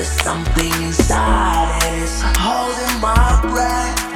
There's something inside that is it's holding my breath.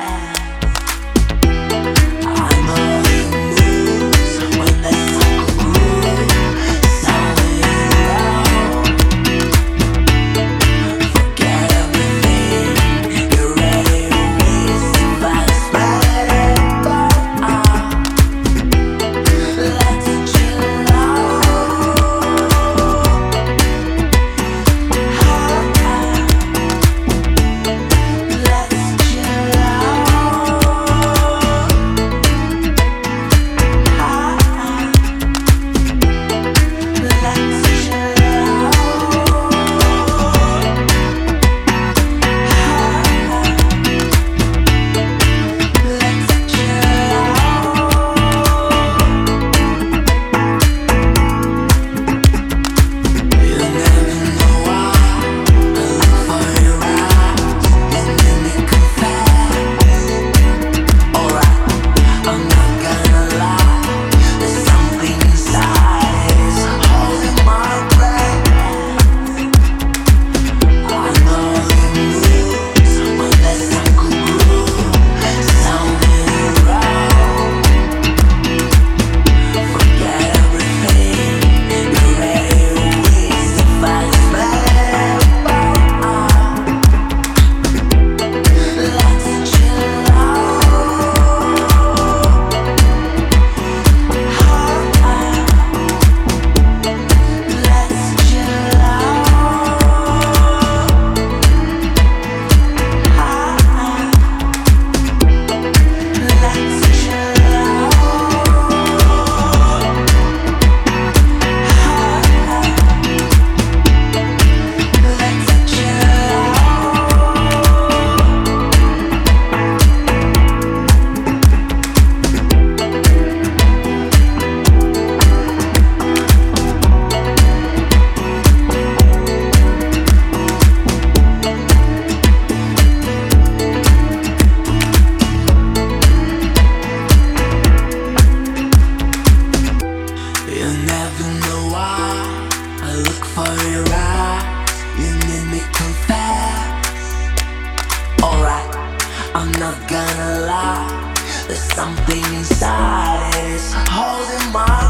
There's something inside it. Is holding my